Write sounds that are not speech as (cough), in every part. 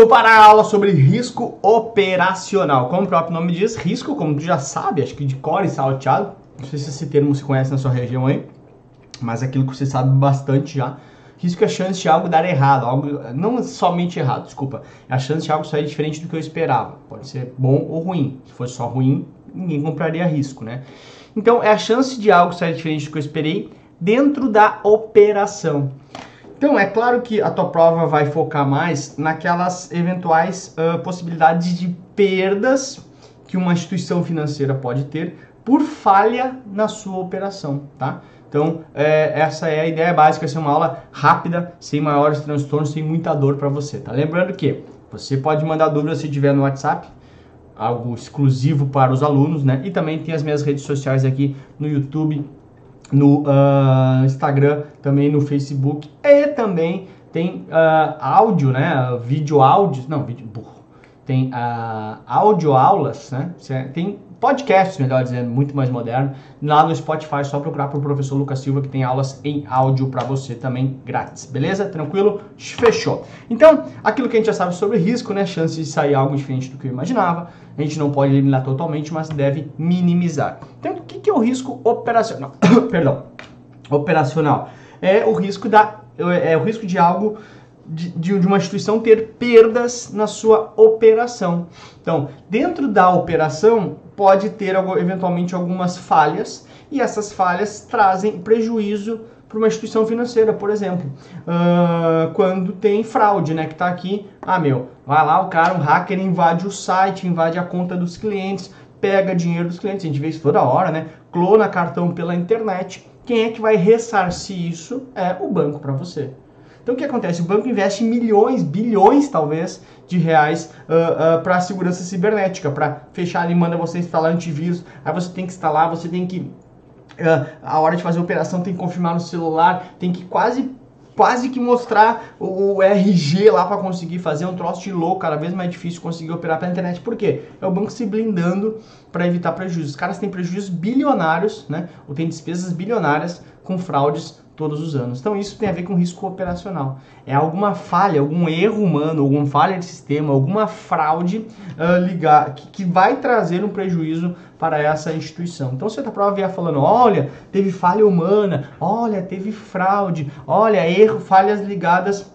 Vamos para a aula sobre risco operacional. Como o próprio nome diz, risco, como tu já sabe, acho que de cor e salteado. Não sei se esse termo se conhece na sua região aí, mas aquilo que você sabe bastante já. Risco é a chance de algo dar errado, algo não somente errado, desculpa. É a chance de algo sair diferente do que eu esperava. Pode ser bom ou ruim. Se fosse só ruim, ninguém compraria risco, né? Então, é a chance de algo sair diferente do que eu esperei dentro da operação. Então, é claro que a tua prova vai focar mais naquelas eventuais uh, possibilidades de perdas que uma instituição financeira pode ter por falha na sua operação, tá? Então, é, essa é a ideia básica, ser uma aula rápida, sem maiores transtornos, sem muita dor para você, tá? Lembrando que você pode mandar dúvidas se tiver no WhatsApp, algo exclusivo para os alunos, né? E também tem as minhas redes sociais aqui no YouTube, no uh, Instagram, também no Facebook e também tem uh, áudio, né? Vídeo áudio, não, vídeo burro. Tem uh, áudio aulas, né? Tem podcasts, melhor dizendo, muito mais moderno. Lá no Spotify, só procurar o professor Lucas Silva que tem aulas em áudio para você também grátis. Beleza? Tranquilo? Fechou. Então, aquilo que a gente já sabe sobre risco, né? Chance de sair algo diferente do que eu imaginava. A gente não pode eliminar totalmente, mas deve minimizar. Então, o que é o risco operacional? (coughs) Perdão. Operacional. É o risco da é o risco de algo de, de, uma instituição ter perdas na sua operação. Então, dentro da operação, pode ter eventualmente algumas falhas e essas falhas trazem prejuízo para uma instituição financeira, por exemplo, uh, quando tem fraude, né, que está aqui, ah meu, vai lá o cara, um hacker invade o site, invade a conta dos clientes, pega dinheiro dos clientes, a gente vê isso toda hora, né, clona cartão pela internet, quem é que vai ressarcir isso é o banco para você. Então o que acontece? O banco investe milhões, bilhões talvez, de reais uh, uh, para a segurança cibernética, para fechar ali, manda você instalar antivírus, aí você tem que instalar, você tem que. Uh, a hora de fazer a operação tem que confirmar no celular, tem que quase quase que mostrar o RG lá para conseguir fazer um troço de louco, cada vez mais difícil conseguir operar pela internet. Por quê? É o banco se blindando para evitar prejuízos. Os caras têm prejuízos bilionários, né? Ou têm despesas bilionárias com fraudes todos os anos. Então isso tem a ver com risco operacional. É alguma falha, algum erro humano, alguma falha de sistema, alguma fraude uh, ligar, que, que, vai trazer um prejuízo para essa instituição. Então você está prova vier falando, olha, teve falha humana, olha, teve fraude, olha, erro, falhas ligadas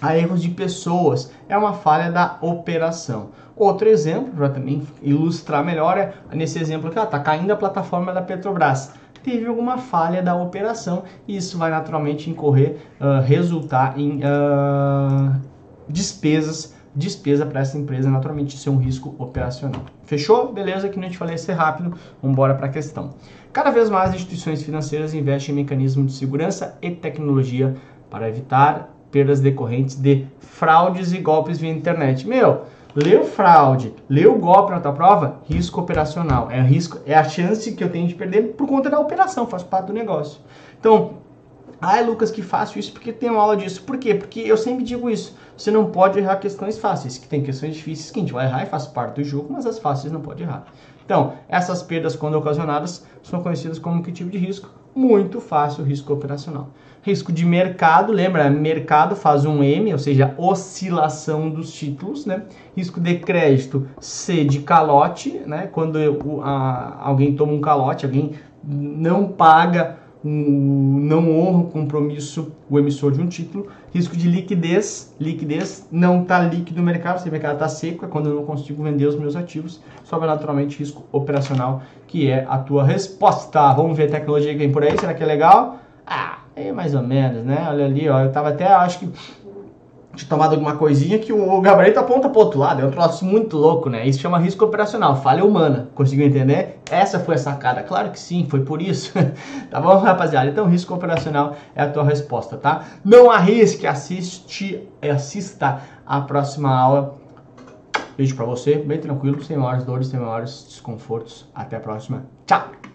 a erros de pessoas. É uma falha da operação. Outro exemplo, para também ilustrar melhor, é nesse exemplo aqui, está caindo a plataforma da Petrobras teve alguma falha da operação e isso vai naturalmente incorrer, uh, resultar em uh, despesas, despesa para essa empresa, naturalmente isso é um risco operacional. Fechou? Beleza, que não te falei ser rápido, vamos embora para a questão. Cada vez mais instituições financeiras investem em mecanismos de segurança e tecnologia para evitar perdas decorrentes de fraudes e golpes via internet. Meu, Leu fraude, leu golpe na tua prova, risco operacional. É, risco, é a chance que eu tenho de perder por conta da operação, faz parte do negócio. Então, ai Lucas, que fácil isso, porque tem aula disso. Por quê? Porque eu sempre digo isso. Você não pode errar questões fáceis, que tem questões difíceis que a gente vai errar e faz parte do jogo, mas as fáceis não pode errar. Então, essas perdas, quando ocasionadas, são conhecidas como que tipo de risco? Muito fácil, risco operacional. Risco de mercado, lembra? Mercado faz um M, ou seja, oscilação dos títulos, né? Risco de crédito, C de calote, né? Quando eu, a, alguém toma um calote, alguém não paga, um, não honra o compromisso, o emissor de um título. Risco de liquidez, liquidez não está líquido no mercado, se o mercado está seco, é quando eu não consigo vender os meus ativos. Sobra naturalmente risco operacional, que é a tua resposta. Vamos ver a tecnologia que vem por aí, será que é legal? Ah, é mais ou menos, né? Olha ali, ó. Eu tava até, acho que tinha tomado alguma coisinha que o gabarito aponta pro outro lado. É um troço muito louco, né? Isso chama risco operacional, falha humana. Conseguiu entender? Essa foi a sacada. Claro que sim, foi por isso. (laughs) tá bom, rapaziada? Então, risco operacional é a tua resposta, tá? Não arrisque, assiste, assista a próxima aula. Beijo pra você, bem tranquilo, sem maiores dores, sem maiores desconfortos. Até a próxima. Tchau!